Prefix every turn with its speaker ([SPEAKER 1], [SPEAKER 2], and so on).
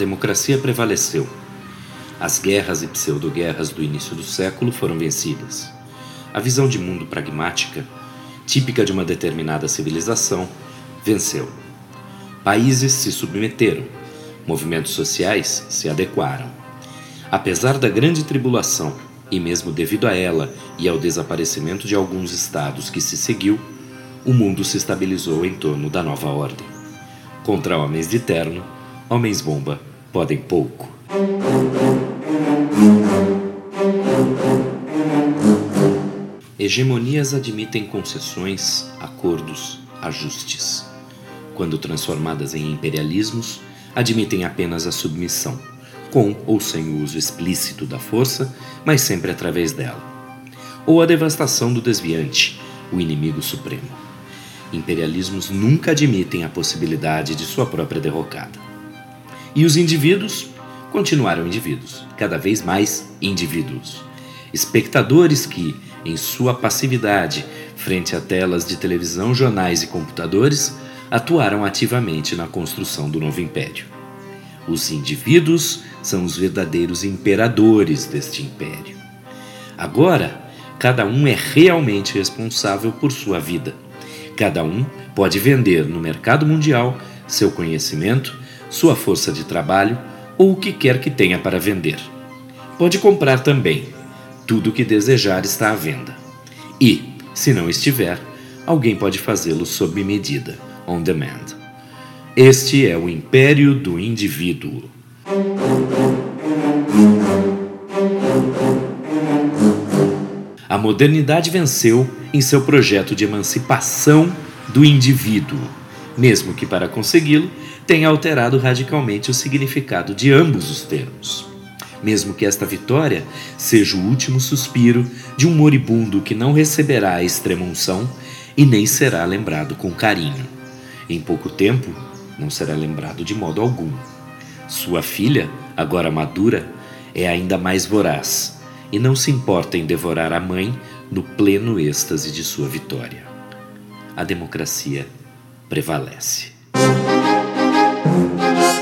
[SPEAKER 1] democracia prevaleceu. As guerras e pseudo-guerras do início do século foram vencidas. A visão de mundo pragmática, típica de uma determinada civilização, venceu. Países se submeteram, movimentos sociais se adequaram. Apesar da grande tribulação, e mesmo devido a ela e ao desaparecimento de alguns estados que se seguiu, o mundo se estabilizou em torno da nova ordem. Contra homens de terno, homens-bomba podem pouco. Hegemonias admitem concessões, acordos, ajustes. Quando transformadas em imperialismos, admitem apenas a submissão, com ou sem o uso explícito da força, mas sempre através dela. Ou a devastação do desviante, o inimigo supremo. Imperialismos nunca admitem a possibilidade de sua própria derrocada. E os indivíduos continuaram indivíduos, cada vez mais indivíduos. Espectadores que, em sua passividade frente a telas de televisão, jornais e computadores, atuaram ativamente na construção do novo império. Os indivíduos são os verdadeiros imperadores deste império. Agora, cada um é realmente responsável por sua vida. Cada um pode vender no mercado mundial seu conhecimento, sua força de trabalho ou o que quer que tenha para vender. Pode comprar também. Tudo o que desejar está à venda. E, se não estiver, alguém pode fazê-lo sob medida, on demand. Este é o império do indivíduo. A modernidade venceu em seu projeto de emancipação do indivíduo, mesmo que para consegui-lo tenha alterado radicalmente o significado de ambos os termos. Mesmo que esta vitória seja o último suspiro de um moribundo que não receberá a extrema unção e nem será lembrado com carinho. Em pouco tempo, não será lembrado de modo algum. Sua filha, agora madura, é ainda mais voraz e não se importa em devorar a mãe no pleno êxtase de sua vitória. A democracia prevalece. Música